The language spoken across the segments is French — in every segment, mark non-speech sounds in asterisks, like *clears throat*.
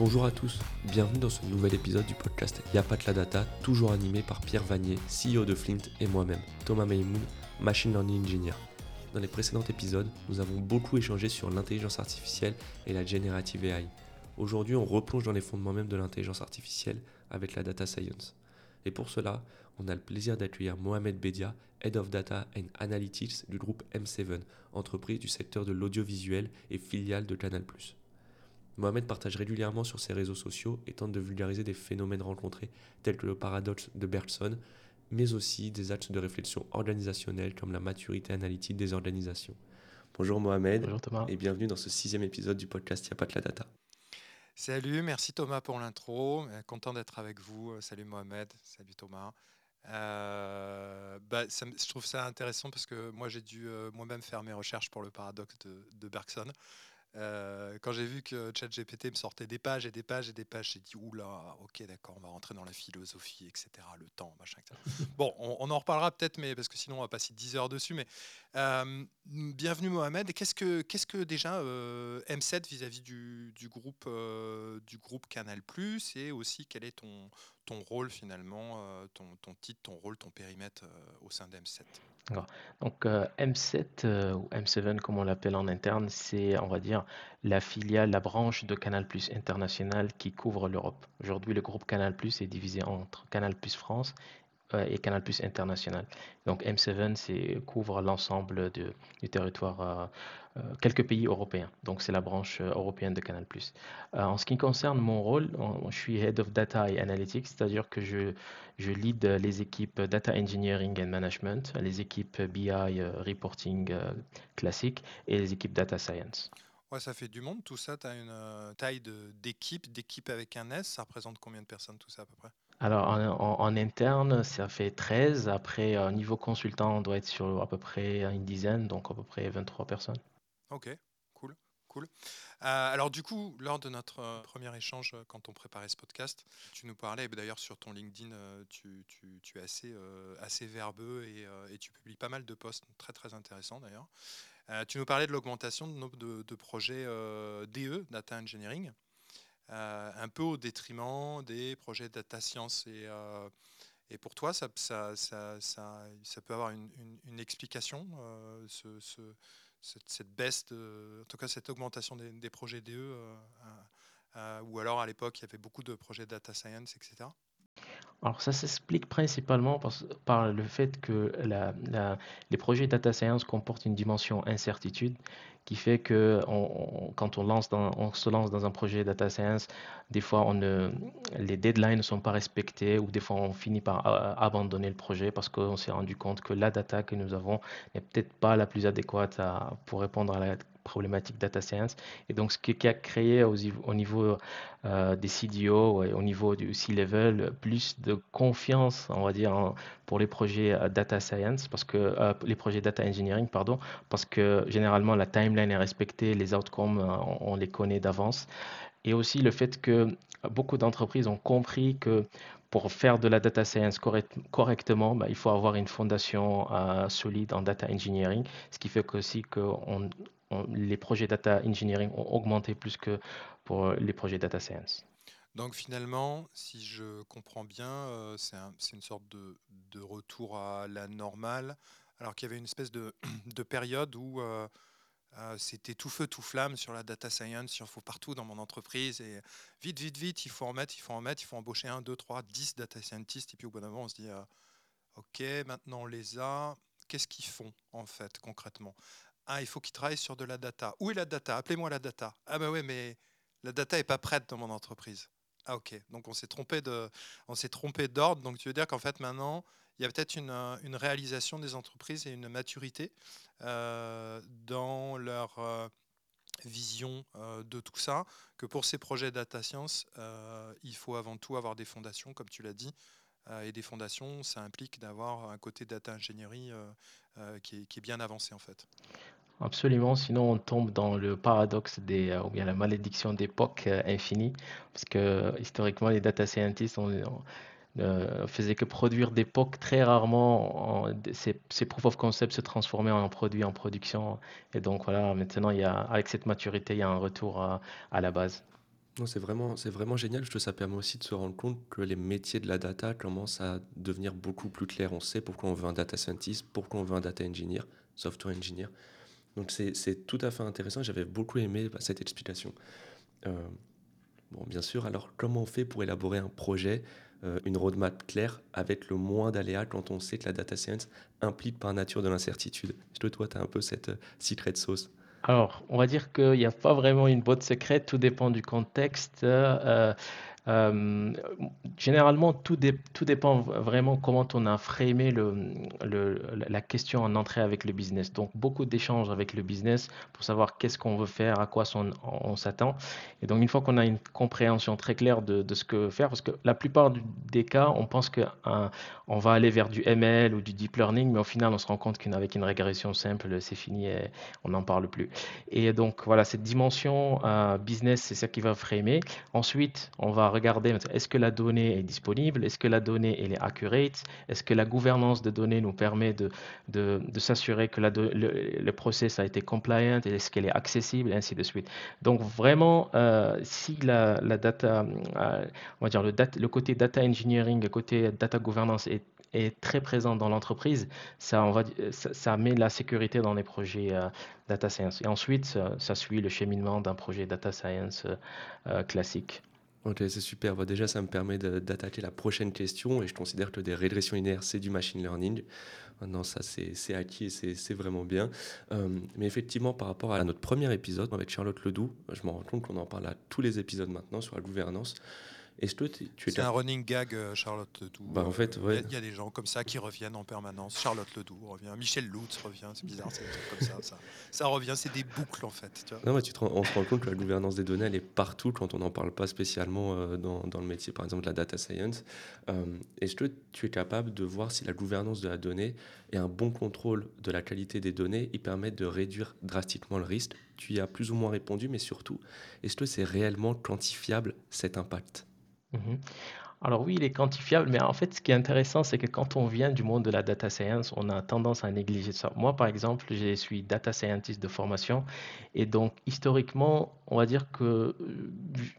Bonjour à tous, bienvenue dans ce nouvel épisode du podcast Y'a pas la data, toujours animé par Pierre Vanier, CEO de Flint et moi-même, Thomas Maymoun, Machine Learning Engineer. Dans les précédents épisodes, nous avons beaucoup échangé sur l'intelligence artificielle et la generative AI. Aujourd'hui, on replonge dans les fondements même de l'intelligence artificielle avec la data science. Et pour cela, on a le plaisir d'accueillir Mohamed Bedia, Head of Data and Analytics du groupe M7, entreprise du secteur de l'audiovisuel et filiale de Canal+. Mohamed partage régulièrement sur ses réseaux sociaux et tente de vulgariser des phénomènes rencontrés tels que le paradoxe de Bergson, mais aussi des axes de réflexion organisationnelle comme la maturité analytique des organisations. Bonjour Mohamed Bonjour Thomas. et bienvenue dans ce sixième épisode du podcast Y'a pas de la data. Salut, merci Thomas pour l'intro. Euh, Content d'être avec vous. Euh, Salut Mohamed, salut Thomas. Euh, bah, ça je trouve ça intéressant parce que moi j'ai dû euh, moi-même faire mes recherches pour le paradoxe de, de Bergson. Euh, quand j'ai vu que ChatGPT me sortait des pages et des pages et des pages, j'ai dit oula, ok d'accord, on va rentrer dans la philosophie, etc. Le temps, machin, etc. *laughs* Bon, on, on en reparlera peut-être, mais parce que sinon on va passer 10 heures dessus. Mais euh, bienvenue Mohamed. Qu'est-ce que, qu'est-ce que déjà euh, M7 vis-à-vis du, du groupe, du groupe Canal et aussi quel est ton, ton rôle finalement, euh, ton, ton titre, ton rôle, ton périmètre euh, au sein d'M7 Donc euh, M7 euh, ou M7 comme on l'appelle en interne, c'est on va dire la filiale, la branche de Canal+ International qui couvre l'Europe. Aujourd'hui, le groupe Canal+ est divisé entre Canal+ France euh, et Canal+ International. Donc M7 c'est couvre l'ensemble du territoire, euh, euh, quelques pays européens. Donc c'est la branche euh, européenne de Canal+. Euh, en ce qui concerne mon rôle, je suis Head of Data et Analytics, c'est-à-dire que je, je lead euh, les équipes Data Engineering and Management, les équipes BI euh, Reporting euh, classique et les équipes Data Science. Ouais, ça fait du monde tout ça. Tu as une euh, taille d'équipe, d'équipe avec un S. Ça représente combien de personnes tout ça à peu près? Alors en, interne, ça fait 13. Après, au niveau consultant, on doit être sur à peu près une dizaine, donc à peu près 23 personnes. Ok, cool, cool. Euh, alors du coup, lors de notre euh, premier échange, euh, quand on préparait ce podcast, tu nous parlais, et d'ailleurs sur ton LinkedIn, euh, tu, es assez, euh, assez verbeux et, euh, tu publies pas mal de posts très très intéressants d'ailleurs. Euh, tu nous parlais de l'augmentation de nombre de, projets euh, DE, Data Engineering, euh, un peu au détriment des projets Data Science. Et, euh, et pour toi, ça, ça, ça, ça, peut avoir une, une- explication, euh, ce- ce- cette, baisse, de, en tout cas cette augmentation des, des projets DE, euh, ou alors à l'époque, il y avait beaucoup de projets Data Science, etc. Alors ça s'explique principalement par, le fait que les projets data science comportent une dimension incertitude qui fait que quand on, lance se lance dans un projet data science, des fois les deadlines ne sont pas respectés ou des fois on finit par abandonner le projet parce qu'on s'est rendu compte que la data que nous avons n'est peut-être pas la plus adéquate pour répondre à la problématique data science. Et donc ce qui, a créé au, au niveau euh, des CDO et au niveau du C-level, plus de confiance, on va dire, pour les projets euh, data science, parce que euh, les projets data engineering, pardon, parce que généralement la timeline est respectée, les outcomes, on, les connaît d'avance. Et aussi le fait que beaucoup d'entreprises ont compris que pour faire de la data science correct- correctement, bah, il faut avoir une fondation solide en data engineering, ce qui fait aussi que les projets data engineering ont augmenté plus que pour les projets data science. Donc finalement, si je comprends bien, euh, c'est un- c'est une sorte de, retour à la normale, alors qu'il y avait une espèce de, *clears throat* de période où euh, euh, c'était tout feu, tout flamme sur la data science, il en faut partout dans mon entreprise, et vite, vite, vite, il faut en mettre, il faut en mettre, il faut embaucher un, deux, trois, dix data scientists, et puis au bout d'un moment, on se dit, euh, ok, maintenant on les a, qu'est-ce qu'ils font en fait concrètement? Ah, il faut qu'ils travaillent sur de la data. Où est la data? Appelez-moi la data. Ah bah ouais, mais la data est pas prête dans mon entreprise. Ah ok, donc on s'est trompé d'ordre. Donc tu veux dire qu'en fait maintenant, il y a peut-être une, réalisation des entreprises et une maturité euh, dans leur euh, vision euh, de tout ça, que pour ces projets data science, il faut avant tout avoir des fondations, comme tu l'as dit, et des fondations, ça implique d'avoir un côté data ingénierie qui, qui est bien avancé en fait. Absolument, sinon on tombe dans le paradoxe des, euh, ou bien la malédiction d'époque euh, infinie, parce que historiquement les data scientists on, on, euh, faisaient que produire POC très rarement, en- ces, ces proof of concept se transformaient en produits en production, et donc voilà, maintenant il y a, avec cette maturité, il y a un retour à, la base. C'est vraiment, vraiment génial. Je ça permet aussi de se rendre compte que les métiers de la data commencent à devenir beaucoup plus clairs. On sait pourquoi on veut un data scientist, pourquoi on veut un data engineer, software engineer. Donc c'est, tout à fait intéressant. J'avais beaucoup aimé cette explication. Euh, bon, bien sûr, alors comment on fait pour élaborer un projet, euh, une roadmap claire avec le moins d'aléas quand on sait que la data science implique par nature de l'incertitude? Je te toi, tu as un peu cette euh, secret sauce? Alors, on va dire qu'il n'y a pas vraiment une boîte secrète, tout dépend du contexte. Euh, généralement, tout, tout, dépend vraiment comment on a framé la question en entrée avec le business. Donc, beaucoup d'échanges avec le business pour savoir qu'est-ce qu'on veut faire, à quoi on, s'attend. Et donc, une fois qu'on a une compréhension très claire de, ce que faire, parce que la plupart des cas, on pense qu'on va aller vers du ML ou du deep learning, mais au final, on se rend compte qu'avec une régression simple, c'est fini et on n'en parle plus. Et donc, voilà, cette dimension euh, business, c'est ça qui va framer. Ensuite, on va est-ce que la donnée est disponible, est-ce que la donnée est accurate, est-ce que la gouvernance de données nous permet de, s'assurer que le, process a été compliant, est-ce qu'elle est accessible, et ainsi de suite? Donc vraiment, euh, si euh, le, côté data engineering, le côté data governance est très présent dans l'entreprise, ça, met la sécurité dans les projets euh, data science. Et ensuite, ça, ça suit le cheminement d'un projet data science classique. Ok, c'est super. déjà, ça me permet d'attaquer la prochaine question et je considère que des régressions linéaires, c'est du machine learning. Maintenant, ça, c'est acquis et c'est vraiment bien. Euh, mais effectivement, par rapport à notre premier épisode avec Charlotte Ledoux, je me rends compte qu'on en parle à tous les épisodes maintenant sur la gouvernance. C'est un running gag, euh, Charlotte Ledoux. Bah, en fait, Il y, a des gens comme ça qui reviennent en permanence. Charlotte Ledoux revient, Michel Lutz revient, c'est bizarre, c'est comme ça, ça, revient, c'est des boucles en fait. Tu Non, mais tu on se rend compte que la gouvernance des données, elle est partout quand on n'en parle pas spécialement euh, dans, dans, le métier, par exemple, de la data science. Euh, Est-ce que tu es capable de voir si la gouvernance de la donnée et un bon contrôle de la qualité des données, ils permettent de réduire drastiquement le risque? Tu y as plus ou moins répondu, mais surtout, est-ce que c'est réellement quantifiable cet impact? Mhm. Alors oui, il est quantifiable, mais en fait, ce qui est intéressant, c'est que quand on vient du monde de la data science, on a tendance à négliger ça. Moi, par exemple, je suis data scientist de formation, et donc historiquement, on va dire que euh,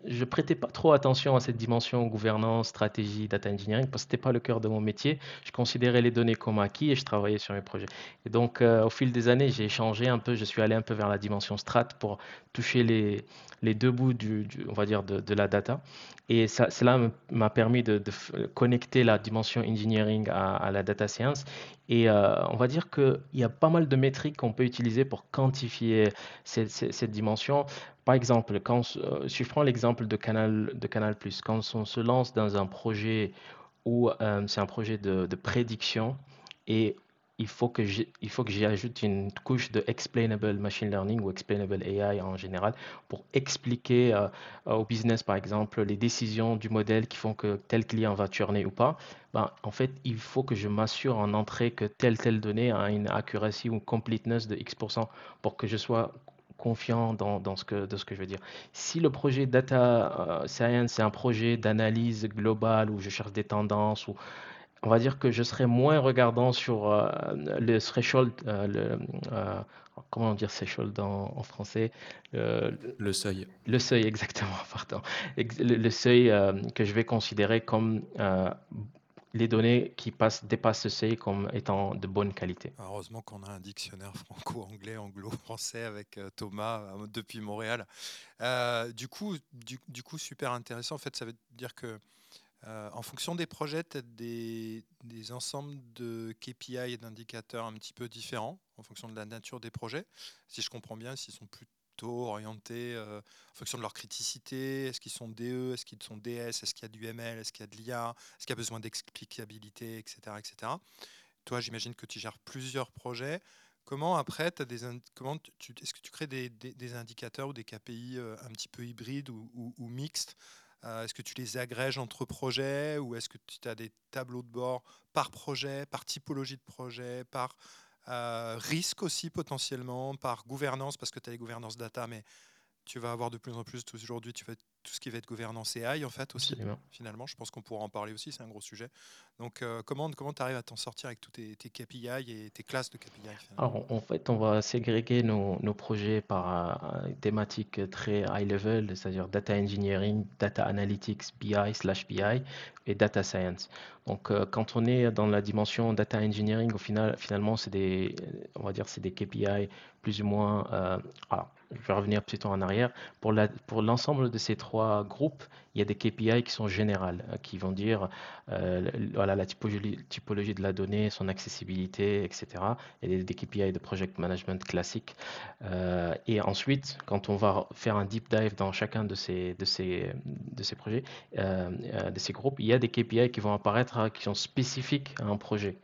je prêtais pas trop attention à cette dimension gouvernance, stratégie, data engineering, parce que c'était pas le cœur de mon métier. Je considérais les données comme acquis et je travaillais sur mes projets. Et donc, euh, au fil des années, j'ai changé un peu, je suis allé un peu vers la dimension strat pour toucher les, deux bouts du, on va dire, de, la data. Et cela m'a permis de, connecter la dimension engineering à, la data science. Et euh, on va dire qu'il y a pas mal de métriques qu'on peut utiliser pour quantifier cette, dimension. Par exemple, euh, si je prends l'exemple de Canal, quand on se lance dans un projet où euh, c'est un projet de, prédiction et il faut que il faut que j'y ajoute une couche de explainable machine learning ou explainable AI en général pour expliquer euh, au business par exemple les décisions du modèle qui font que tel client va tourner ou pas. Ben, en fait, il faut que je m'assure en entrée que telle telle donnée a une accuracy ou completeness de X% pour que je sois confiant dans, dans, ce que, de ce que je veux dire. Si le projet data euh, science c'est un projet d'analyse globale où je cherche des tendances ou on va dire que je serais moins regardant sur euh, le threshold, euh, le, euh, comment dire threshold en, en français Le seuil. Le seuil, exactement, *laughs* pardon. Le, seuil que je vais considérer comme les données qui passent, dépassent ce seuil comme étant de bonne qualité. Heureusement qu'on a un dictionnaire franco-anglais, anglo-français avec Thomas depuis Montréal. du, coup, du, coup, super intéressant. En fait, ça veut dire que euh, en fonction des projets, tu as des, ensembles de KPI et d'indicateurs un petit peu différents en fonction de la nature des projets. Si je comprends bien, s'ils sont orientés euh, en fonction de leur criticité, est-ce qu'ils sont DE, est-ce qu'ils sont DS, est-ce qu'il y a du ML, est-ce qu'il y a de l'IA, est-ce qu'il y a besoin d'explicabilité, etc., etc. Toi, j'imagine que tu gères plusieurs projets. Comment après, as des comment tu, est-ce que tu crées des, indicateurs ou des KPI euh, un petit peu hybrides ou mixtes euh, est-ce que tu les agrèges entre projets ou est-ce que tu as des tableaux de bord par projet, par typologie de projet, par euh, risque aussi potentiellement, par gouvernance, parce que tu as les gouvernances data, mais tu vas avoir de plus en plus, aujourd'hui, tu vas tout ce qui va être gouvernance AI en fait aussi. Finalement, je pense qu'on pourra en parler aussi, c'est un gros sujet. Donc euh, comment comment tu arrives à t'en sortir avec tous tes, tes, KPI et tes classes de KPI Alors en fait, on va ségréguer nos, nos projets par euh, thématiques très high level, c'est-à-dire data engineering, data analytics, BI slash BI et data science. Donc euh, quand on est dans la dimension data engineering, au final, finalement, c'est des, on va dire, c'est des KPI plus ou moins. alors, je vais revenir plutôt en arrière. Pour l'ensemble de ces trois groupes, il y a des KPI qui sont générales, euh, qui vont dire euh, la typologie, de la donnée, son accessibilité, etc. Il y a des, KPI de project management classiques. Euh, et ensuite, quand on va faire un deep dive dans chacun de ces, projets, de ces groupes, il y a des KPI qui vont apparaître hein, qui sont spécifiques à un projet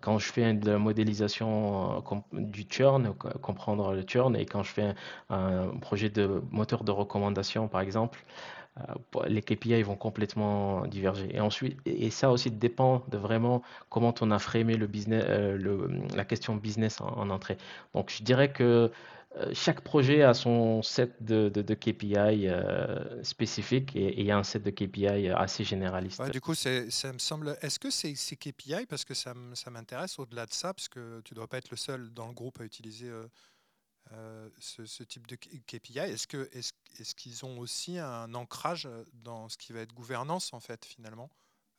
quand je fais de la modélisation du churn, comprendre le churn, et quand je fais un projet de moteur de recommandation, par exemple, euh, les KPI vont complètement diverger. Et ensuite, et ça aussi dépend de vraiment comment on a framé le business, euh, la question business en, entrée. Donc, je dirais que euh, chaque projet a son set de, KPI spécifiques et, il y a un set de KPI assez généraliste. du coup, ça me semble. Est-ce que c'est ces KPI, parce que ça m'intéresse au-delà de ça, parce que tu ne dois pas être le seul dans le groupe à utiliser euh, ce, type de KPI Est-ce qu'ils ont aussi un ancrage dans ce qui va être gouvernance en fait finalement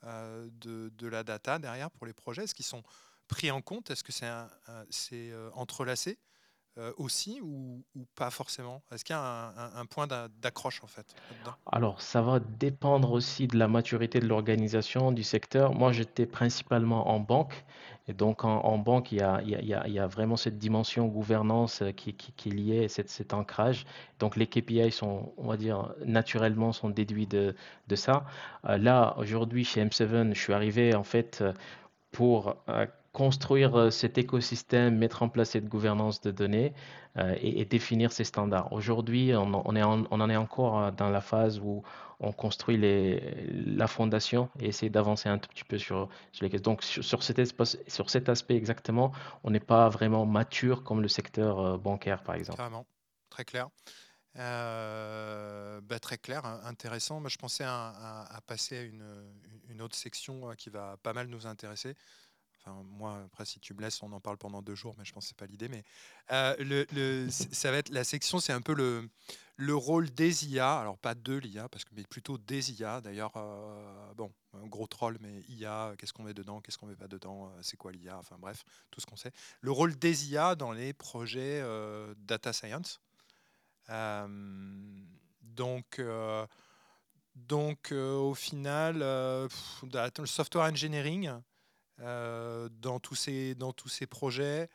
euh, de, la data derrière pour les projets? Est-ce qu'ils sont pris en compte? Est-ce que c'est, euh, entrelacé? euh, aussi ou, pas forcément? Est-ce qu'il y a un, point d'accroche en fait Alors, ça va dépendre aussi de la maturité de l'organisation, du secteur. Moi, j'étais principalement en banque. Et donc, en, banque, il y, a, vraiment cette dimension gouvernance qui, qui, est liée, cet, ancrage. Donc, les KPI sont, on va dire, naturellement, sont déduits de, ça. Euh, là, aujourd'hui, chez M7, je suis arrivé en fait pour euh, construire euh, cet écosystème, mettre en place cette gouvernance de données euh, et, définir ces standards. Aujourd'hui, on, en est encore euh, dans la phase où on construit la fondation et essayer d'avancer un tout petit peu sur, les questions. Donc, sur, cet aspect exactement, on n'est pas vraiment mature comme le secteur bancaire, par exemple. Très clair. Bah, très clair, intéressant. Moi, je pensais à, passer à une, autre section qui va pas mal nous intéresser moi, après, si tu me laisses, on en parle pendant deux jours, mais je pense que ce n'est pas l'idée. Mais euh, le, *laughs* ça va être la section, c'est un peu le, le rôle des IA. Alors, pas de l'IA, parce que, mais plutôt des IA. D'ailleurs, euh, bon, un gros troll, mais IA, qu'est-ce qu'on met dedans, qu'est-ce qu'on met pas dedans, euh, c'est quoi l'IA, enfin bref, tout ce qu'on sait. Le rôle des IA dans les projets data science. donc, donc au final, le software engineering, dans, tous ces, dans tous ces projets.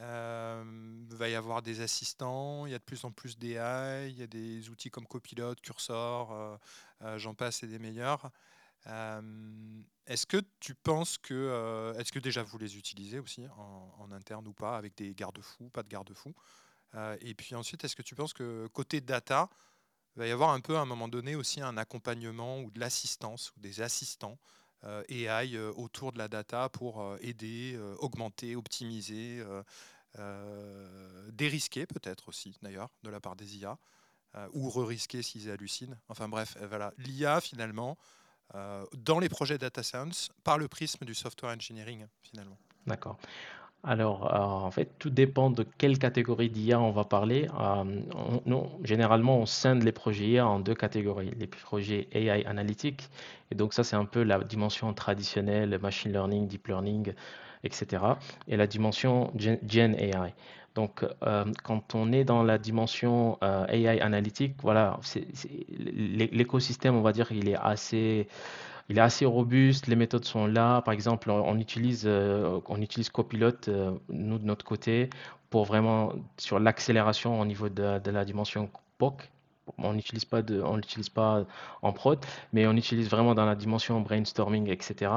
Euh, il va y avoir des assistants, il y a de plus en plus d'AI, il y a des outils comme Copilot, Cursor, euh, j'en passe et des meilleurs. est-ce que tu penses que, est-ce que déjà vous les utilisez aussi en, interne ou pas, avec des garde-fous, pas de garde-fous? Et puis ensuite, est-ce que tu penses que côté data, il va y avoir un peu à un moment donné aussi un accompagnement ou de l'assistance ou des assistants euh, AI euh, autour de la data pour euh, aider, augmenter, optimiser, dérisquer peut-être aussi d'ailleurs de la part des IA, ou re-risquer s'ils hallucinent. Enfin bref, voilà, l'IA finalement dans les projets data science par le prisme du software engineering finalement. D'accord. Alors, en fait, tout dépend de quelle catégorie d'IA on va parler. généralement, on scinde les projets IA en deux catégories. Les projets AI analytiques, et donc ça, c'est un peu la dimension traditionnelle, machine learning, deep learning, etc. Et la dimension Gen, AI. Donc, euh, quand on est dans la dimension euh, AI analytique, voilà, l'écosystème, on va dire, il est assez il est assez robuste, les méthodes sont là. Par exemple, on utilise, euh, on utilise Copilot, euh, nous de notre côté, pour vraiment sur l'accélération au niveau de, la dimension POC. On n'utilise pas l'utilise pas en prod, mais on utilise vraiment dans la dimension brainstorming, etc.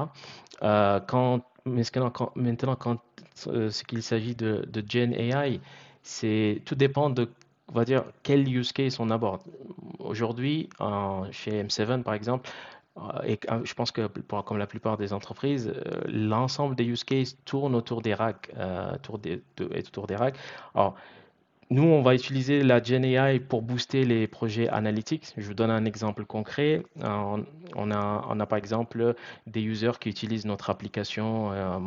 Euh, quand, maintenant, quand, maintenant, quand ce qu'il s'agit de, Gen AI, c'est tout dépend de on va dire quel use case on aborde. Aujourd'hui, chez M7 par exemple, euh, et je pense que comme la plupart des entreprises, euh, l'ensemble des use cases tournent autour des racks, euh, autour des, racks. Alors, nous, on va utiliser la GenAI pour booster les projets analytiques. Je vous donne un exemple concret. Euh, on, a, par exemple des users qui utilisent notre application, euh,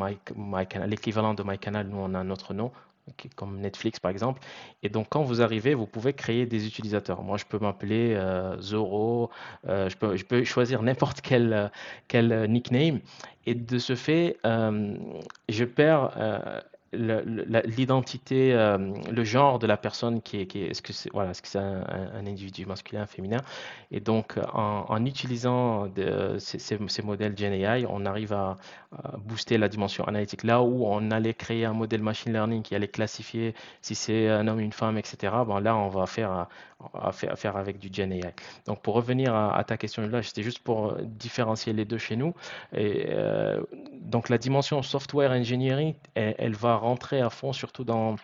l'équivalent de MyCanal, nous on a notre nom, comme Netflix par exemple. Et donc quand vous arrivez, vous pouvez créer des utilisateurs. Moi, je peux m'appeler euh, Zoro, je, peux, je peux choisir n'importe quel, quel nickname. Et de ce fait, je perds l'identité, euh, le genre de la personne qui est, qui est, ce que c'est voilà, est-ce que c'est un, individu masculin, féminin? Et donc, en, utilisant de, ces, ces, modèles GenAI, on arrive à, booster la dimension analytique. Là où on allait créer un modèle machine learning qui allait classifier si c'est un homme, une femme, etc. Bon, là, on va faire, avec du GenAI. Donc, pour revenir à, ta question là, c'était juste pour différencier les deux chez nous. Euh, donc, la dimension software engineering, elle va rentrer à fond, surtout dans,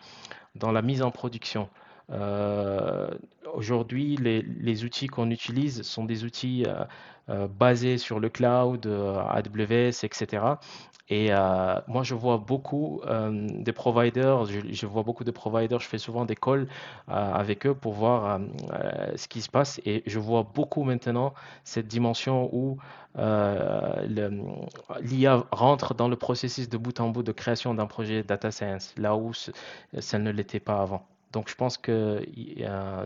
la mise en production. Euh, aujourd'hui, les, outils qu'on utilise sont des outils euh, euh, basés sur le cloud, AWS, etc. Et moi, je vois beaucoup de providers, je, je, vois beaucoup de providers, je fais souvent des calls avec eux pour voir ce qui se passe. Et je vois beaucoup maintenant cette dimension où l'IA rentre dans le processus de bout en bout de création d'un projet data science, là où ça ne l'était pas avant. Donc je pense que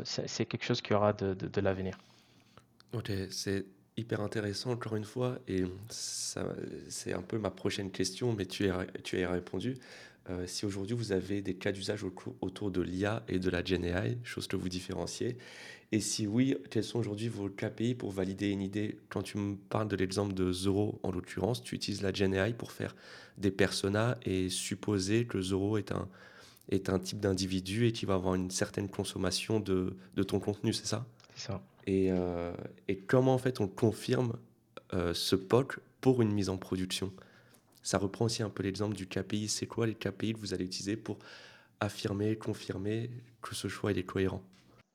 c'est quelque chose qui aura de, de, l'avenir. Ok, c'est hyper intéressant encore une fois et c'est un peu ma prochaine question, mais tu as, tu as répondu. Euh, si aujourd'hui vous avez des cas d'usage autour de l'IA et de la GenAI, chose que vous différenciez, et si oui, quels sont aujourd'hui vos KPI pour valider une idée? Quand tu me parles de l'exemple de Zoro, en l'occurrence, tu utilises la GenAI pour faire des personas et supposer que Zoro est un, est un type d'individu et qui va avoir une certaine consommation de, de ton contenu, c'est ça? C'est ça. Et, euh, et, comment en fait on confirme euh, ce POC pour une mise en production? Ça reprend aussi un peu l'exemple du KPI. C'est quoi les KPI que vous allez utiliser pour affirmer, confirmer que ce choix est cohérent?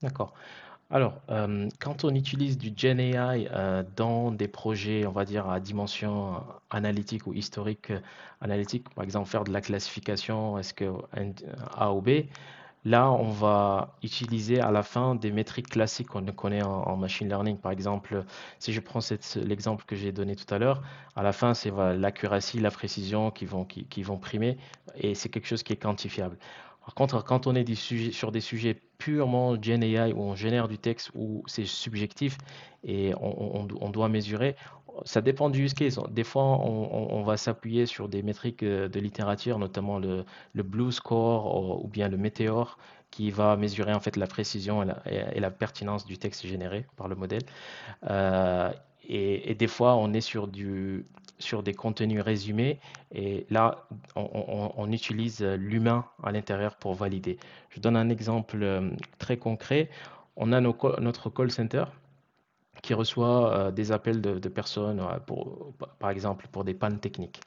D'accord. Alors, euh, quand on utilise du GenAI euh, dans des projets, on va dire, à dimension analytique ou historique euh, analytique, par exemple faire de la classification, est-ce A ou B, là, on va utiliser à la fin des métriques classiques qu'on connaît en, machine learning. Par exemple, si je prends l'exemple que j'ai donné tout à l'heure, à la fin, c'est l'accuracy, la précision qui vont, qui vont primer, et c'est quelque chose qui est quantifiable. Par contre, quand on est sur des sujets purement GenAI où on génère du texte où c'est subjectif et on, doit mesurer, ça dépend du use case. Des fois, on, va s'appuyer sur des métriques euh, de littérature, notamment le, Blue Score ou, bien le Meteor, qui va mesurer en fait la précision et la, pertinence du texte généré par le modèle. Euh, et, des fois, on est sur, du, sur des contenus résumés et là, on, utilise l'humain à l'intérieur pour valider. Je donne un exemple euh, très concret. On a notre call center qui reçoit euh, des appels de, personnes, euh, par exemple, pour des pannes techniques.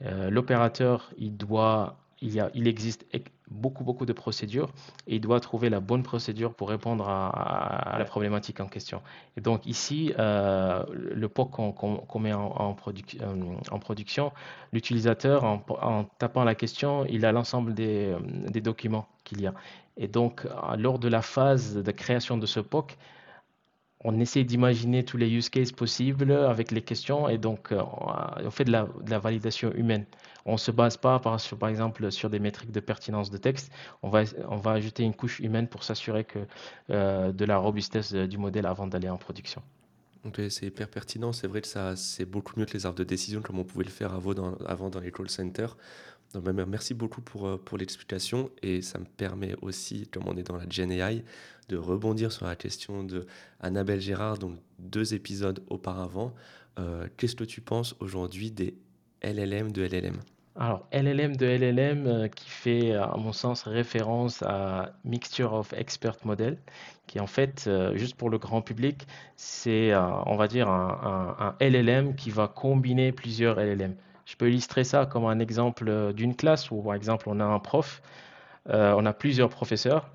L'opérateur, il doit il existe beaucoup, beaucoup de procédures et il doit trouver la bonne procédure pour répondre à, la problématique en question. Et donc ici, euh, le POC qu'on met en, en, euh, en production, l'utilisateur, en, tapant la question, il a l'ensemble des, des, documents qu'il y a. Et donc, lors de la phase de création de ce POC, on essaie d'imaginer tous les use cases possibles avec les questions et donc euh, on fait de la, validation humaine. On ne se base pas, par, exemple, sur des métriques de pertinence de texte. On va, on va ajouter une couche humaine pour s'assurer que euh, de la robustesse du modèle avant d'aller en production. c'est hyper pertinent. C'est vrai que ça, c'est beaucoup mieux que les arbres de décision comme on pouvait le faire avant dans les call centers. Donc, ben, merci beaucoup pour, euh, pour l'explication et ça me permet aussi, comme on est dans la GenAI, de rebondir sur la question de Annabelle Gérard, donc deux épisodes auparavant. Euh, qu'est-ce que tu penses aujourd'hui des LLM de LLM alors, LLM de LLM euh, qui fait, à mon sens, référence à Mixture of Expert Model, qui en fait, juste pour le grand public, c'est, on va dire, un, LLM qui va combiner plusieurs LLM. Je peux illustrer ça comme un exemple euh, d'une classe où, par exemple, on a un prof, on a plusieurs professeurs.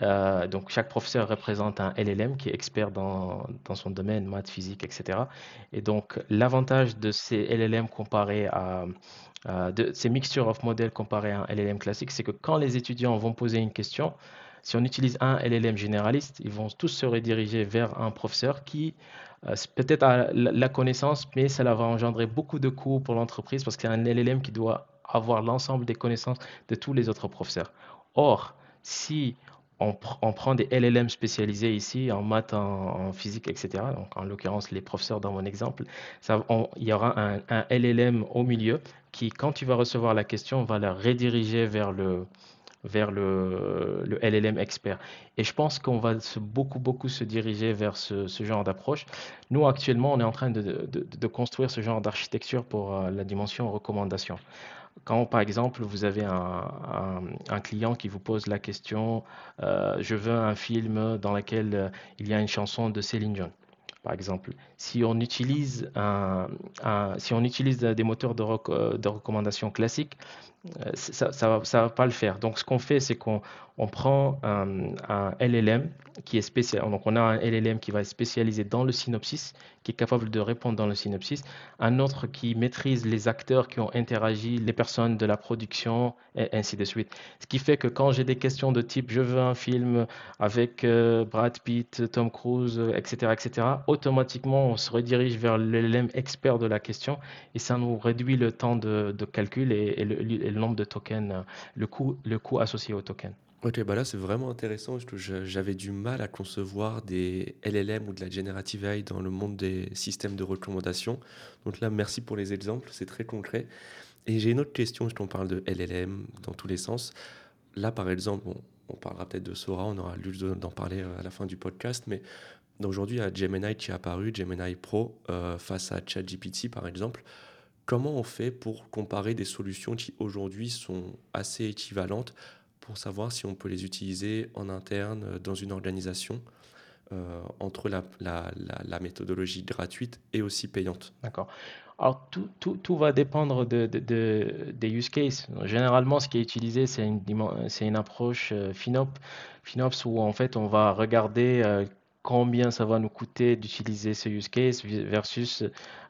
donc, chaque professeur représente un LLM qui est expert dans, dans son domaine, maths, physique, etc. Et donc, l'avantage de ces LLM comparé à euh, ces mixtures of modèles comparées à un LLM classique, c'est que quand les étudiants vont poser une question, Si on utilise un LLM généraliste, ils vont tous se rediriger vers un professeur qui euh, peut-être a la connaissance, mais ça va engendrer beaucoup de coûts pour l'entreprise parce qu'il y a un LLM qui doit avoir l'ensemble des connaissances de tous les autres professeurs. Or, si on, prend des LLM spécialisés ici en maths, en, physique, etc. Donc, en l'occurrence, les professeurs dans mon exemple, il y aura un, un, LLM au milieu qui, quand tu vas recevoir la question, va la rediriger vers le, vers le, LLM expert. Et je pense qu'on va beaucoup, beaucoup se diriger vers ce, genre d'approche. Nous, actuellement, on est en train de, construire ce genre d'architecture pour euh, la dimension recommandation. Quand, par exemple, vous avez un, client qui vous pose la question, euh, je veux un film dans lequel euh, il y a une chanson de Céline Dion par exemple. Si on utilise, un, si on utilise des moteurs de, rec de recommandation classiques, ça ne va, pas le faire. Donc, ce qu'on fait, c'est qu'on on prend un, LLM qui est spécial. Donc, on a un LLM qui va être spécialisé dans le synopsis, qui est capable de répondre dans le synopsis. Un autre qui maîtrise les acteurs qui ont interagi, les personnes de la production, et ainsi de suite. Ce qui fait que quand j'ai des questions de type je veux un film avec euh, Brad Pitt, Tom Cruise, etc., etc., automatiquement, on se redirige vers le LLM expert de la question et ça nous réduit le temps de, de calcul et, et, le, et, le, nombre de tokens, le coût, le coût associé aux tokens. Ok, bah là c'est vraiment intéressant. J'avais du mal à concevoir des LLM ou de la generative AI dans le monde des systèmes de recommandation. Donc là, merci pour les exemples, c'est très concret. Et j'ai une autre question, je t'en parle de LLM dans tous les sens. Là, par exemple, on parlera peut-être de Sora, on aura l'occasion d'en parler euh, à la fin du podcast, mais aujourd'hui, il y a Gemini qui est apparu, Gemini Pro, euh, face à ChatGPT, par exemple. Comment on fait pour comparer des solutions qui aujourd'hui sont assez équivalentes pour savoir si on peut les utiliser en interne euh, dans une organisation euh, entre la, la, la, méthodologie gratuite et aussi payante? D'accord. Alors, tout, tout, tout, va dépendre de, de, de, des use cases. Généralement, ce qui est utilisé, c'est une, une approche euh, FinOps, FinOps où en fait, on va regarder combien ça va nous coûter d'utiliser ce use case versus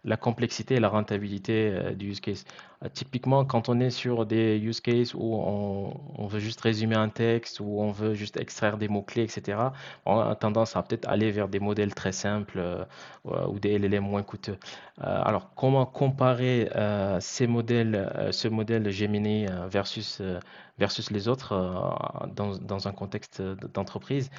la complexité et la rentabilité euh, du use case. Euh, typiquement, quand on est sur des use cases où on, veut juste résumer un texte, ou on veut juste extraire des mots-clés, etc., on a tendance à peut-être aller vers des modèles très simples euh, ou des LLM moins coûteux. Alors, comment comparer ces modèles, ce modèle Gemini versus, versus les autres dans, dans, un contexte d'entreprise?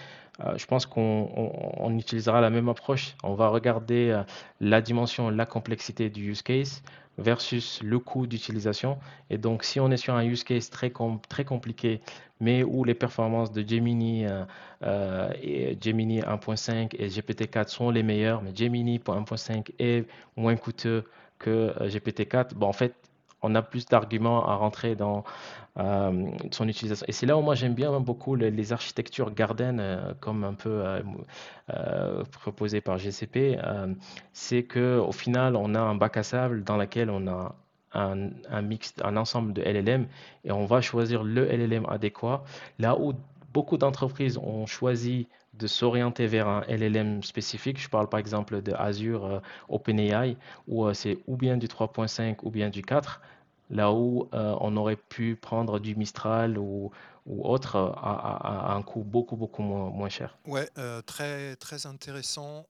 Je pense qu'on on, on utilisera la même approche. On va regarder la dimension, la complexité du use case versus le coût d'utilisation. Et donc, si on est sur un use case très, très compliqué, mais où les performances de Gemini, euh, euh, et Gemini 1.5 et GPT-4 sont les meilleures, mais Gemini 1.5 est moins coûteux que euh, GPT-4, bon, en fait, on a plus d'arguments à rentrer dans euh, son utilisation. Et c'est là où moi j'aime bien beaucoup les, architectures Garden, euh, comme un peu euh, euh proposé par GCP. C'est que au final, on a un bac à sable dans lequel on a un mix, un ensemble de LLM, et on va choisir le LLM adéquat. Là où beaucoup d'entreprises ont choisi de s'orienter vers un LLM spécifique. Je parle par exemple de Azure euh, OpenAI, où euh, c'est ou bien du 3.5 ou bien du 4, là où euh, on aurait pu prendre du Mistral ou, ou autre à, un coût beaucoup, beaucoup moins, moins cher. Ouais, très, très intéressant.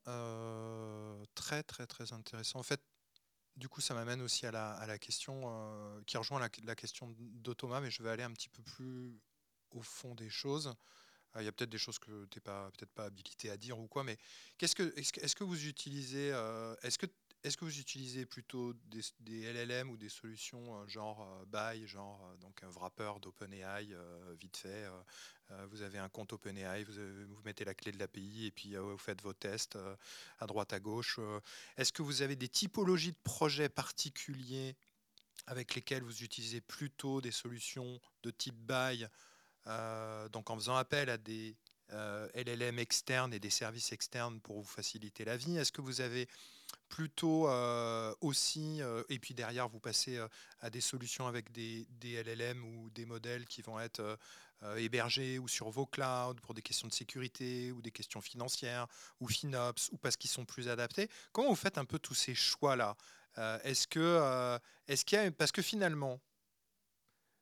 Très, très, très intéressant. En fait, du coup, ça m'amène aussi à la, à la question qui rejoint la, la question de mais je vais aller un petit peu plus au fond des choses. Il y a peut-être des choses que tu n'es peut-être pas habilité à dire ou quoi, mais qu'est-ce que, est-ce, que, vous utilisez, euh, est-ce que, est-ce que vous utilisez plutôt des, LLM ou des solutions euh, genre euh, Buy, genre donc un wrapper d'OpenAI vite fait, vous avez un compte OpenAI, vous, vous mettez la clé de l'API et puis vous faites vos tests à droite à gauche. Est-ce que vous avez des typologies de projets particuliers avec lesquels vous utilisez plutôt des solutions de type Buy euh, donc en faisant appel à des euh, LLM externes et des services externes pour vous faciliter la vie Est-ce que vous avez plutôt euh, aussi, euh, et puis derrière vous passez euh, à des solutions avec des, des, LLM ou des modèles qui vont être hébergés ou sur vos clouds pour des questions de sécurité ou des questions financières ou FinOps ou parce qu'ils sont plus adaptés? Comment vous faites un peu tous ces choix-là? Est-ce que, est-ce qu'il y a, parce que finalement,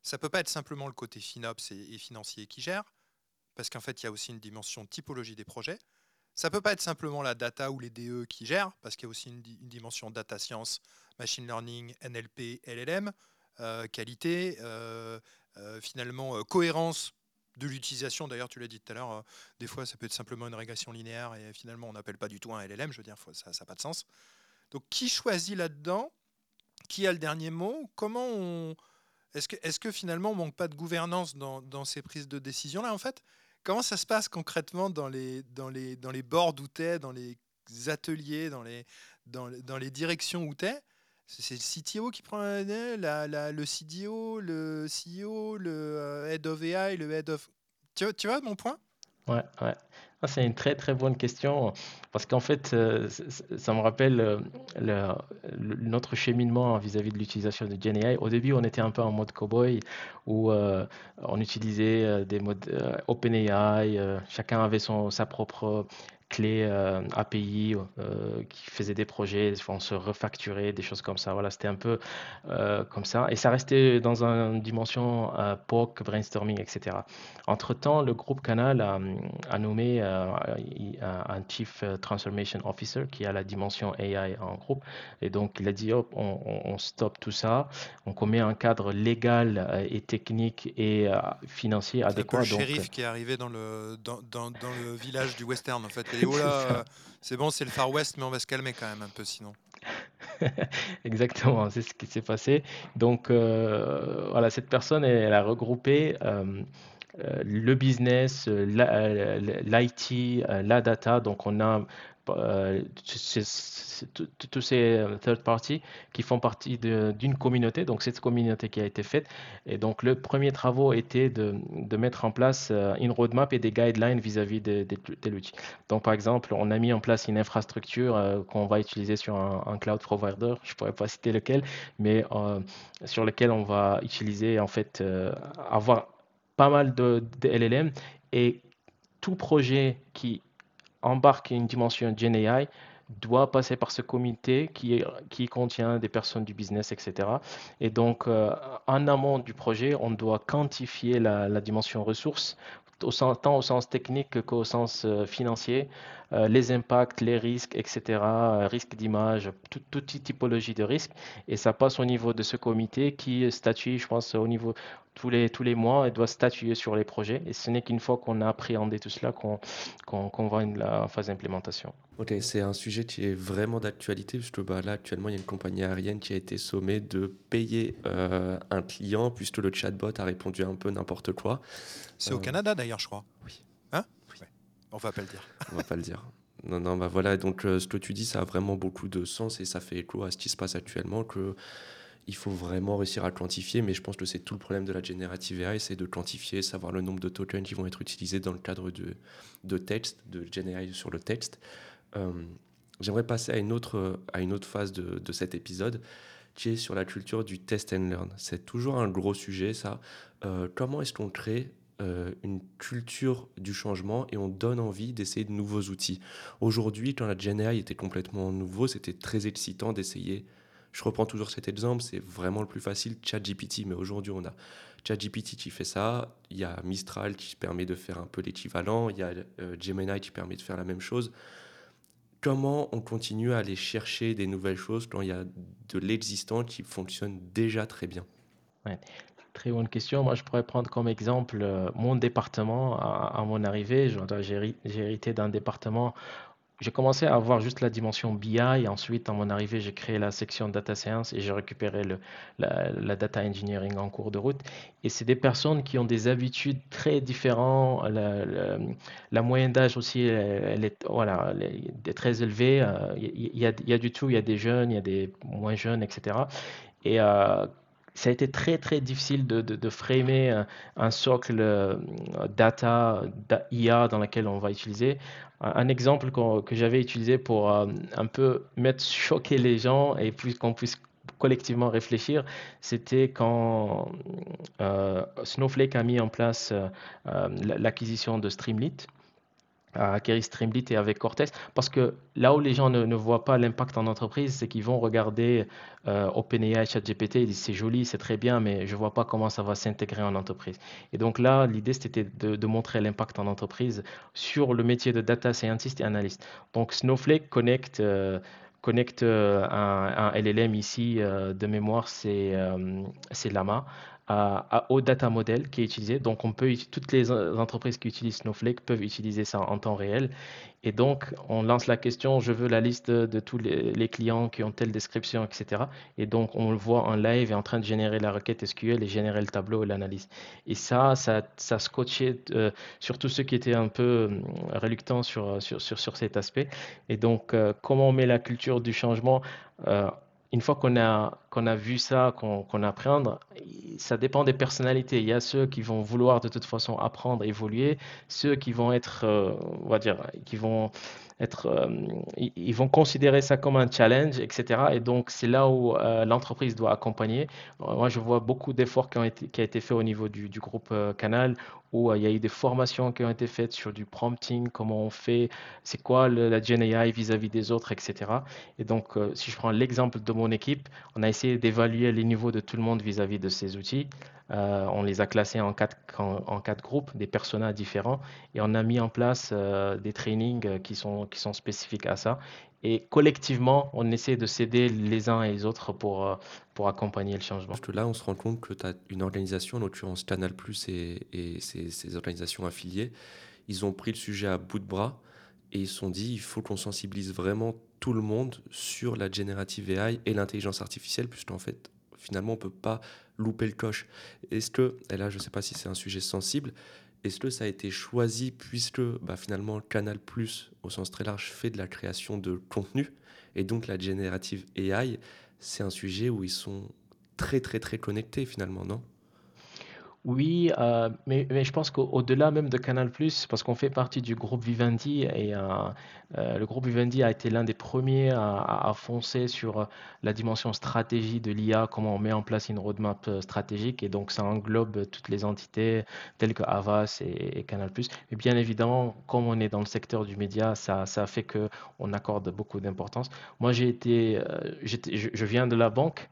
ça peut pas être simplement le côté FinOps et, financier qui gère, parce qu'en fait, il y a aussi une dimension typologie des projets. Ça peut pas être simplement la data ou les DE qui gèrent, parce qu'il y a aussi une, dimension data science, machine learning, NLP, LLM, euh, qualité, euh, euh, finalement cohérence de l'utilisation. D'ailleurs, tu l'as dit tout à l'heure, des fois ça peut être simplement une régression linéaire et finalement on n'appelle pas du tout un LLM, je veux dire, ça n'a pas de sens. Donc qui choisit là-dedans? Qui a le dernier mot? Comment on... Est-ce que, finalement on manque pas de gouvernance dans, ces prises de décision-là en fait? Comment ça se passe concrètement dans les, dans les, dans les bords où dans les ateliers, dans les, dans les directions où tu es c'est le CTO qui prend la, la, le CDO, le CEO, le euh, Head of AI, le Head of... Tu, tu vois mon point? Ouais, ouais. Ah, c'est une très très bonne question parce qu'en fait, euh, ça me rappelle euh, notre cheminement vis-à-vis de l'utilisation de GenAI. Au début, on était un peu en mode cowboy où on utilisait des modes OpenAI, chacun avait son, sa propre clés euh, API euh, qui faisaient des projets, on se refacturait, des choses comme ça. Voilà, c'était un peu euh, comme ça. Et ça restait dans une dimension POC, brainstorming, etc. Entre-temps, le groupe Canal a, nommé un Chief Transformation Officer qui a la dimension AI en groupe. Et donc, il a dit, hop, on, on, stoppe tout ça, on commet un cadre légal et technique et financier adéquat. C'est le shérif qui est arrivé dans le, dans, dans, dans le village du western, en fait. Euh, *laughs* c'est bon, c'est le Far West, mais on va se calmer quand même un peu sinon. *laughs* Exactement, c'est ce qui s'est passé. Donc euh, voilà, cette personne, elle, a regroupé euh, le business, l'IT, la data. Donc on a euh, tous ces euh, third parties qui font partie d'une communauté, donc cette communauté qui a été faite. Et donc le premier travaux était de, de mettre en place euh, une roadmap et des guidelines vis-à-vis de, l'outil. Donc par exemple, on a mis en place une infrastructure qu'on va utiliser sur un, cloud provider, je pourrais pas citer lequel, mais sur lequel on va utiliser en fait avoir pas mal de, LLM et tout projet qui embarque une dimension GenAI doit passer par ce comité qui, qui contient des personnes du business, etc. Et donc, euh, en amont du projet, on doit quantifier la, dimension ressources, tant au sens technique qu'au sens euh, financier, les impacts, les risques, etc., risques d'image, toute typologie de risque. Et ça passe au niveau de ce comité qui statue, je pense, au niveau tous les, tous les mois et doit statuer sur les projets. Et ce n'est qu'une fois qu'on a appréhendé tout cela qu'on qu'on va à la phase d'implémentation. Ok, c'est un sujet qui est vraiment d'actualité, puisque bah, là, actuellement, il y a une compagnie aérienne qui a été sommée de payer euh, un client, puisque le chatbot a répondu un peu n'importe quoi. C'est au Canada, d'ailleurs, je crois. Oui. Hein? On va pas le dire. On va pas le dire. Non, non, bah voilà, donc euh, ce que tu dis, ça a vraiment beaucoup de sens et ça fait écho à ce qui se passe actuellement, que il faut vraiment réussir à quantifier, mais je pense que c'est tout le problème de la générative AI, c'est de quantifier, savoir le nombre de tokens qui vont être utilisés dans le cadre de, de texte, de GenAI sur le texte. Euh, j'aimerais passer à une autre, à une autre phase de, de, cet épisode, qui est sur la culture du test and learn. C'est toujours un gros sujet, ça. Euh, comment est-ce qu'on crée euh, une culture du changement et on donne envie d'essayer de nouveaux outils. Aujourd'hui, quand la GenAI était complètement nouveau, c'était très excitant d'essayer. Je reprends toujours cet exemple, c'est vraiment le plus facile, ChatGPT, mais aujourd'hui on a ChatGPT qui fait ça, il y a Mistral qui permet de faire un peu l'équivalent, il y a euh, Gemini qui permet de faire la même chose. Comment on continue à aller chercher des nouvelles choses quand il y a de l'existant qui fonctionne déjà très bien? Très bonne question. Moi, je pourrais prendre comme exemple euh, mon département à, mon arrivée. J'ai hérité d'un département. J'ai commencé à avoir juste la dimension BI. Et ensuite, à mon arrivée, j'ai créé la section data science et j'ai récupéré le, la, data engineering en cours de route. Et c'est des personnes qui ont des habitudes très différentes. La, moyenne d'âge aussi, elle est, voilà, est très élevée. Euh, il y, a, du tout. Il y a des jeunes, il y a des moins jeunes, etc. Et euh, ça a été très très difficile de, de, framer euh, un, socle euh, data, IA dans lequel on va utiliser. Un, exemple que j'avais utilisé pour euh, un peu mettre choquer les gens et qu'on puisse collectivement réfléchir, c'était quand Snowflake a mis en place l'acquisition de Streamlit. À acquérir Streamlit et avec Cortex. Parce que là où les gens ne, voient pas l'impact en entreprise, c'est qu'ils vont regarder euh, OpenAI, ChatGPT, ils disent c'est joli, c'est très bien, mais je ne vois pas comment ça va s'intégrer en entreprise. Et donc là, l'idée, c'était de, montrer l'impact en entreprise sur le métier de data scientist et analyste. Donc Snowflake connecte... Euh, euh, un, LLM ici euh, de mémoire, c'est Lama au data model qui est utilisé. Donc, on peut, toutes les entreprises qui utilisent Snowflake peuvent utiliser ça en temps réel. Et donc, on lance la question, je veux la liste de tous les, clients qui ont telle description, etc. Et donc, on le voit en live et en train de générer la requête SQL et générer le tableau et l'analyse. Et ça, ça, ça scotchait euh, sur tous ceux qui étaient un peu euh, réluctants sur, sur, sur, sur, cet aspect. Et donc, euh, comment on met la culture du changement? Une fois qu'on a, qu'on a vu ça, qu'on qu apprend, ça dépend des personnalités. Il y a ceux qui vont vouloir de toute façon apprendre, évoluer, ceux qui vont être, euh, on va dire, qui vont être, euh, ils vont considérer ça comme un challenge, etc. Et donc, c'est là où euh, l'entreprise doit accompagner. Moi, je vois beaucoup d'efforts qui ont été, qui a été fait au niveau du, groupe Canal, où il y a eu des formations qui ont été faites sur du prompting, comment on fait, c'est quoi la GenAI vis-à-vis des autres, etc. Et donc, si je prends l'exemple de mon équipe, on a essayé d'évaluer les niveaux de tout le monde vis-à-vis -vis de ces outils. Euh, on les a classés en quatre, groupes, des personnages différents, et on a mis en place euh, des trainings euh, qui sont, spécifiques à ça. Et collectivement, on essaie de s'aider les uns et les autres pour, accompagner le changement. Parce que là, on se rend compte que tu as une organisation, en l'occurrence Canal Plus et, et ses, organisations affiliées, ils ont pris le sujet à bout de bras et ils se sont dit il faut qu'on sensibilise vraiment tout le monde sur la générative AI et l'intelligence artificielle, puisqu'en fait, finalement, on ne peut pas louper le coche. Est-ce que, et là je ne sais pas si c'est un sujet sensible, est-ce que ça a été choisi puisque bah, finalement Canal Plus, au sens très large, fait de la création de contenu et donc la générative AI, c'est un sujet où ils sont très très très connectés finalement, non? Oui, euh, mais, je pense qu'au-delà même de Canal+, parce qu'on fait partie du groupe Vivendi et euh, euh, le groupe Vivendi a été l'un des premiers à, foncer sur la dimension stratégie de l'IA, comment on met en place une roadmap stratégique et donc ça englobe toutes les entités telles que Havas et, Canal+. Mais bien évidemment, comme on est dans le secteur du média, ça, ça fait que on accorde beaucoup d'importance. Moi, j'ai été, je, viens de la banque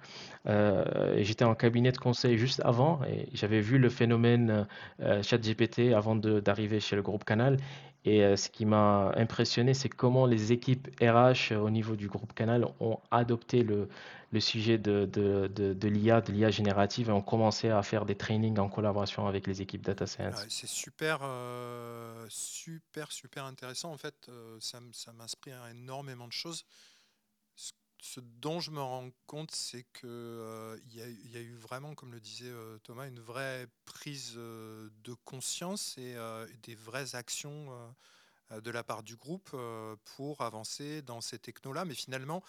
j'étais en cabinet de conseil juste avant et j'avais vu le phénomène euh, ChatGPT avant d'arriver chez le groupe Canal. Et euh, ce qui m'a impressionné, c'est comment les équipes RH au niveau du groupe Canal ont adopté le, sujet de, l'IA, de l'IA générative, et ont commencé à faire des trainings en collaboration avec les équipes data science. c'est super, euh, super, super intéressant. En fait, euh, ça, ça m'inspire énormément de choses ce dont je me rends compte, c'est qu'il euh, y, a eu vraiment, comme le disait euh, Thomas, une vraie prise euh, de conscience et des vraies actions de la part du groupe pour avancer dans ces technos-là. Mais finalement,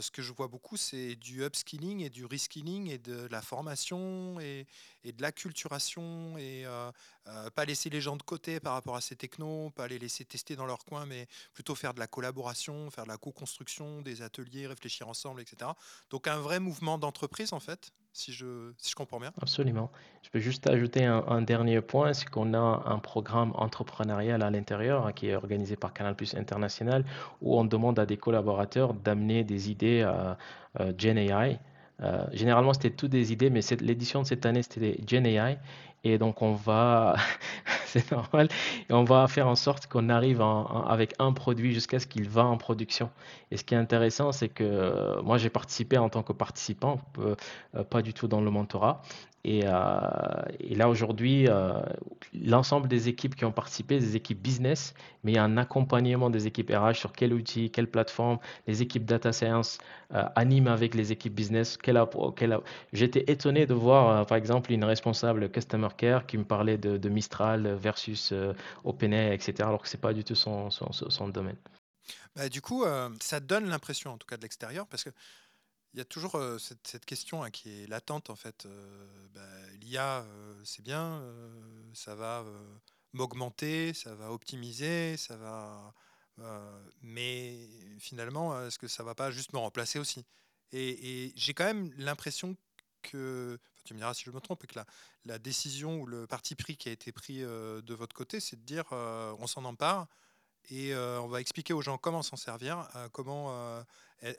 ce que je vois beaucoup, c'est du upskilling et du reskilling et de la formation et, et de l'acculturation et pas laisser les gens de côté par rapport à ces technos, pas les laisser tester dans leur coin, mais plutôt faire de la collaboration, faire de la co-construction, des ateliers, réfléchir ensemble, etc. Donc un vrai mouvement d'entreprise en fait, si je, si je comprends bien. Absolument. Je peux juste ajouter un, un dernier point, c'est qu'on a un programme entrepreneurial à l'intérieur hein, qui est organisé par Canal Plus International où on demande à des collaborateurs d'amener des idées à, à Gen AI. Euh, généralement, c'était toutes des idées, mais l'édition de cette année, c'était Gen AI. Et donc, on va, *laughs* c'est normal, on va faire en sorte qu'on arrive avec un produit jusqu'à ce qu'il va en production. Et ce qui est intéressant, c'est que euh, moi, j'ai participé en tant que participant, euh, pas du tout dans le mentorat. Et, euh, là, aujourd'hui, l'ensemble des équipes qui ont participé, des équipes business, mais il y a un accompagnement des équipes RH sur quel outil, quelle plateforme, les équipes data science animent avec les équipes business. Quelle, quelle, J'étais étonné de voir, par exemple, une responsable customer qui me parlait de, Mistral versus OpenAI, etc., alors que ce n'est pas du tout son, domaine. Bah, du coup, ça donne l'impression, en tout cas de l'extérieur, parce que il y a toujours euh, cette, question hein, qui est latente en fait. Euh, bah, L'IA, euh, c'est bien, ça va m'augmenter, ça va optimiser, ça va. mais finalement, est-ce que ça va pas juste me remplacer aussi? Et, et j'ai quand même l'impression que, tu me diras si je me trompe, que la, la, décision ou le parti pris qui a été pris de votre côté, c'est de dire on s'en empare et on va expliquer aux gens comment s'en servir, comment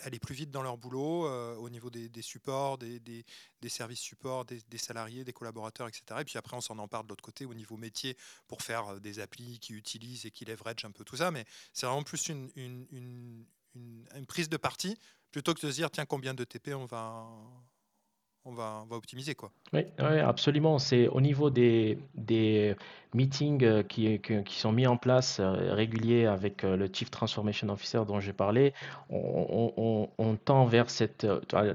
aller plus vite dans leur boulot au niveau des, supports, des, services supports, des, salariés, des collaborateurs, etc. Et puis après, on s'en empare de l'autre côté au niveau métier pour faire des applis qui utilisent et qui leverage un peu tout ça. Mais c'est vraiment plus une, une, prise de parti plutôt que de se dire tiens combien de TP on va on va, on va optimiser quoi. Oui, absolument. C'est au niveau des, des meetings euh, qui, qui, sont mis en place euh, réguliers avec euh, le Chief Transformation Officer dont j'ai parlé. On, on, tend vers cette.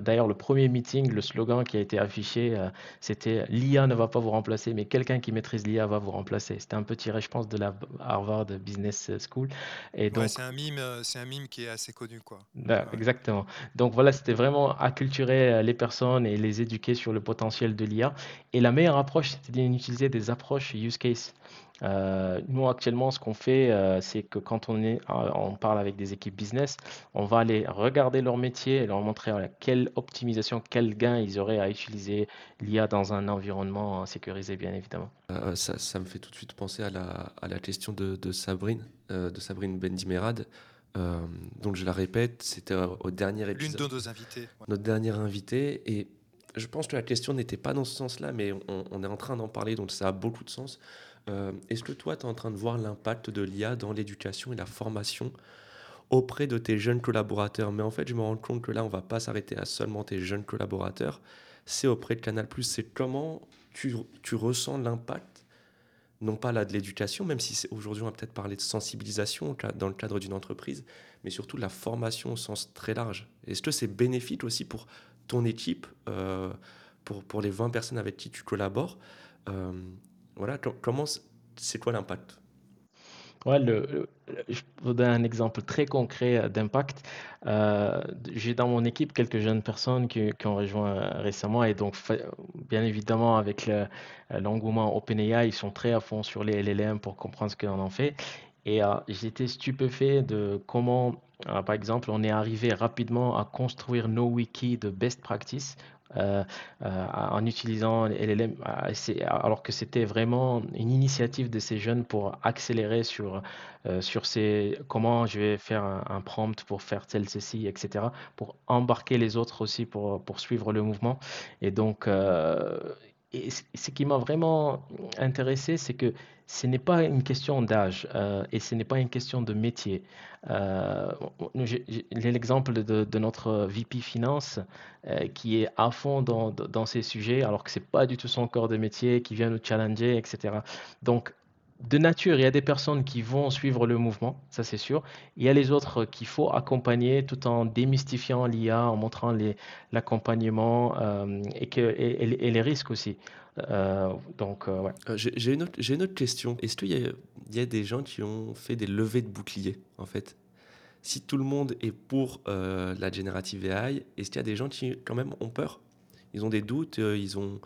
D'ailleurs, le premier meeting, le slogan qui a été affiché, c'était l'IA ne va pas vous remplacer, mais quelqu'un qui maîtrise l'IA va vous remplacer. C'était un peu tiré, je pense, de la Harvard Business School. Et donc, c'est un mime, c'est un mime qui est assez connu, quoi. Bah, exactement. Donc voilà, c'était vraiment acculturer les personnes et les éduquer sur le potentiel de l'IA. Et la meilleure approche, c'était d'utiliser des approches use case. Euh, nous, actuellement, ce qu'on fait, euh, c'est que quand on, est, euh, on parle avec des équipes business, on va aller regarder leur métier et leur montrer quelle optimisation, quel gain ils auraient à utiliser l'IA dans un environnement sécurisé, bien évidemment. Ça, ça, me fait tout de suite penser à la, à la question de, de Sabrine, de Sabrine Bendimerad. donc je la répète, c'était au dernier épisode. L'une de nos invités. Notre dernière invitée. Et je pense que la question n'était pas dans ce sens-là, mais on, est en train d'en parler, donc ça a beaucoup de sens. Euh, est-ce que toi, tu es en train de voir l'impact de l'IA dans l'éducation et la formation auprès de tes jeunes collaborateurs? Mais en fait, je me rends compte que là, on va pas s'arrêter à seulement tes jeunes collaborateurs, c'est auprès de Canal+. C'est comment tu, tu ressens l'impact, non pas là de l'éducation, même si aujourd'hui on va peut-être parler de sensibilisation dans le cadre d'une entreprise, mais surtout de la formation au sens très large. Est-ce que c'est bénéfique aussi pour ton équipe, euh, pour, pour les 20 personnes avec qui tu collabores. Euh, voilà, comment, c'est quoi l'impact? Ouais, le, je vous donne un exemple très concret d'impact. Euh, j'ai dans mon équipe quelques jeunes personnes qui, qui, ont rejoint récemment et donc bien évidemment avec l'engouement OpenAI, ils sont très à fond sur les LLM pour comprendre ce qu'on en fait. Et j'étais stupéfait de comment euh, par exemple, on est arrivé rapidement à construire nos wikis de best practice euh, euh, en utilisant LLM, alors que c'était vraiment une initiative de ces jeunes pour accélérer sur, sur ces, comment je vais faire un, prompt pour faire tel, ceci, etc., pour embarquer les autres aussi pour, pour suivre le mouvement. Et donc, et ce qui m'a vraiment intéressé, c'est que ce n'est pas une question d'âge euh, et ce n'est pas une question de métier. Euh, l'exemple de, notre VP Finance euh, qui est à fond dans, dans, ces sujets alors que ce n'est pas du tout son corps de métier, qui vient nous challenger, etc. Donc, de nature, il y a des personnes qui vont suivre le mouvement, ça c'est sûr. Il y a les autres qu'il faut accompagner tout en démystifiant l'IA, en montrant l'accompagnement euh, et, les risques aussi. Euh, donc, euh. J'ai une, autre question. Est-ce qu'il y, y, a des gens qui ont fait des levées de boucliers, en fait? Si tout le monde est pour la générative AI, est-ce qu'il y a des gens qui, quand même, ont peur? Ils ont des doutes, ils, ont,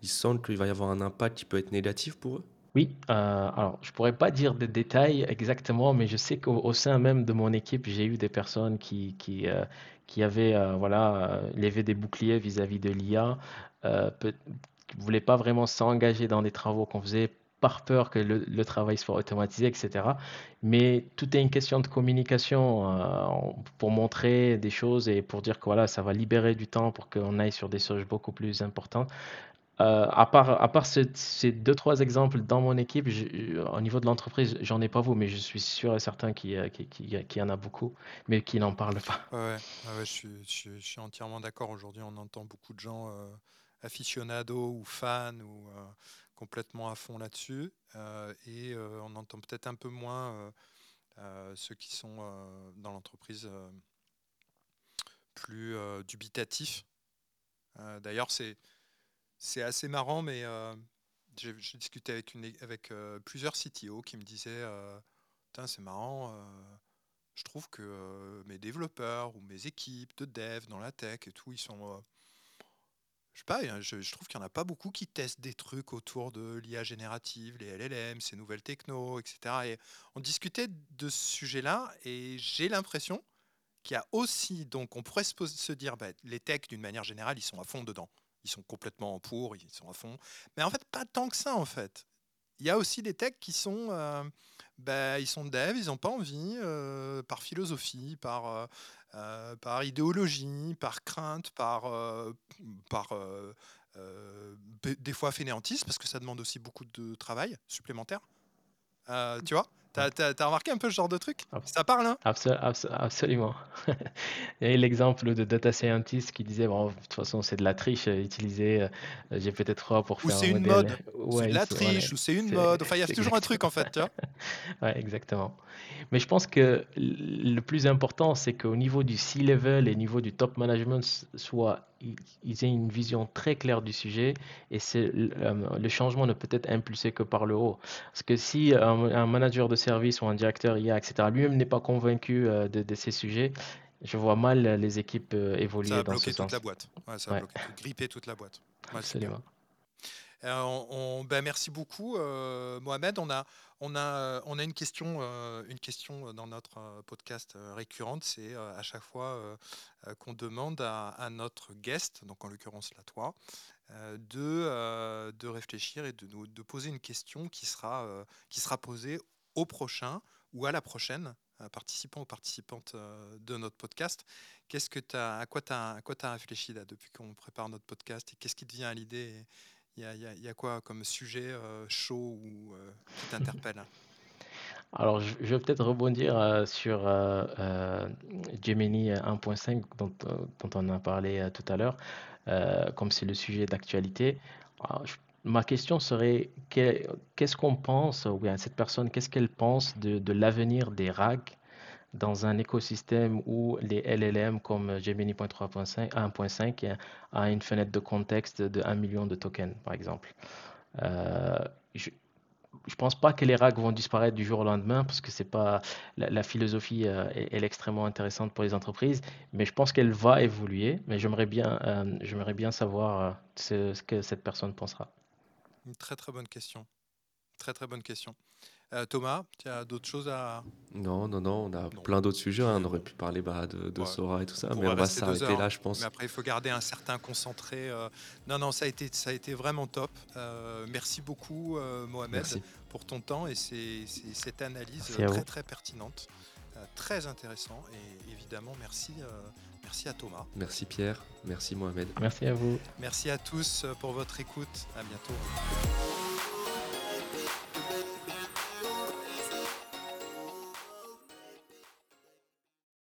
ils sentent qu'il va y avoir un impact qui peut être négatif pour eux? Oui, euh, alors je pourrais pas dire des détails exactement, mais je sais qu'au sein même de mon équipe, j'ai eu des personnes qui, qui, euh, avaient euh, voilà, levé des boucliers vis-à-vis de l'IA, qui ne voulaient pas vraiment s'engager dans des travaux qu'on faisait par peur que le, travail soit automatisé, etc. Mais tout est une question de communication pour montrer des choses et pour dire que voilà, ça va libérer du temps pour qu'on aille sur des choses beaucoup plus importantes. Euh, à part, à part ces deux, trois exemples dans mon équipe, au niveau de l'entreprise, j'en ai pas vous, mais je suis sûr et certain qu'il y, en a beaucoup, mais qui n'en parlent pas. Ouais, je, suis, entièrement d'accord. Aujourd'hui, on entend beaucoup de gens euh, aficionados ou fans ou euh, complètement à fond là-dessus. et on entend peut-être un peu moins ceux qui sont dans l'entreprise plus dubitatifs. D'ailleurs, c'est c'est assez marrant, mais euh, j'ai discuté avec, euh, plusieurs CTO qui me disaient euh, c'est marrant, je trouve que mes développeurs ou mes équipes de dev dans la tech et tout, ils sont. je sais pas, je, trouve qu'il n'y en a pas beaucoup qui testent des trucs autour de l'IA générative, les LLM, ces nouvelles techno, etc. Et on discutait de ce sujet-là et j'ai l'impression qu'il y a aussi, donc on pourrait se, dire, bah, les techs d'une manière générale, ils sont à fond dedans ils sont complètement pour, ils sont à fond. Mais en fait, pas tant que ça, en fait. il y a aussi des techs qui sont, ben, ils sont devs, ils n'ont pas envie, par philosophie, par, par idéologie, par crainte, par, par des fois fainéantise, parce que ça demande aussi beaucoup de travail supplémentaire. tu vois? T'as as, remarqué un peu ce genre de truc? Ça parle, hein? Absolument. Il y a l'exemple de data scientist qui disait bon, de toute façon, c'est de la triche, euh, utiliser euh, GPT-3 pour faire ou c'est une mode, c'est de la triche, ou c'est une mode. Enfin, il y a *laughs* toujours un truc en fait, tu vois? Ouais, exactement. Mais je pense que le plus important, c'est qu'au niveau du C-level et au niveau du top management, soit ils aient une vision très claire du sujet et euh, le changement ne peut être impulsé que par le haut. Parce que si un, manager de service ou un directeur IA, etc., lui-même n'est pas convaincu euh, de, ces sujets, je vois mal les équipes euh, évoluer ça dans ce sens. toute la boîte. ça va bloquer, gripper toute la boîte. Absolument. On, ben merci beaucoup, Mohamed. On a, on a, une, question, euh, dans notre euh, podcast euh, récurrente, c'est à chaque fois qu'on demande à, notre guest, donc en l'occurrence là toi, de, réfléchir et de, poser une question qui sera, posée au prochain ou à la prochaine participant ou participante de notre podcast. À quoi tu as, réfléchi depuis qu'on prépare notre podcast et qu'est-ce qui te vient à l'idée il y, a, quoi comme sujet euh, chaud ou euh, qui t'interpelle? Alors, je, vais peut-être rebondir euh, sur Gemini 1.5 dont, dont, on a parlé tout à l'heure, comme c'est le sujet d'actualité. Ma question serait qu'est-ce qu'on pense, ou bien cette personne, qu'est-ce qu'elle pense de, de l'avenir des RAG dans un écosystème où les LLM comme Gemini 1.5 a une fenêtre de contexte de 1 million de tokens, par exemple. Euh, je ne pense pas que les RAG vont disparaître du jour au lendemain parce que c'est pas la, philosophie euh, est, extrêmement intéressante pour les entreprises, mais je pense qu'elle va évoluer. Mais j'aimerais bien, euh, j'aimerais bien savoir ce, que cette personne pensera. Une très très bonne question. Très très bonne question. Euh, Thomas, tu as d'autres choses à. Non, non, non, on a plein d'autres sujets. Hein. On aurait pu parler bah, de, Sora et tout ça, mais on va s'arrêter là, je pense. Mais après, il faut garder un certain concentré. Euh. Non, non, ça a été, ça a été vraiment top. Euh, merci beaucoup, Mohamed, pour ton temps et c'est, cette analyse très, très pertinente, très intéressant. Et évidemment, merci. Merci à Thomas. Merci Pierre. Merci Mohamed. Merci à vous. Merci à tous pour votre écoute. À bientôt.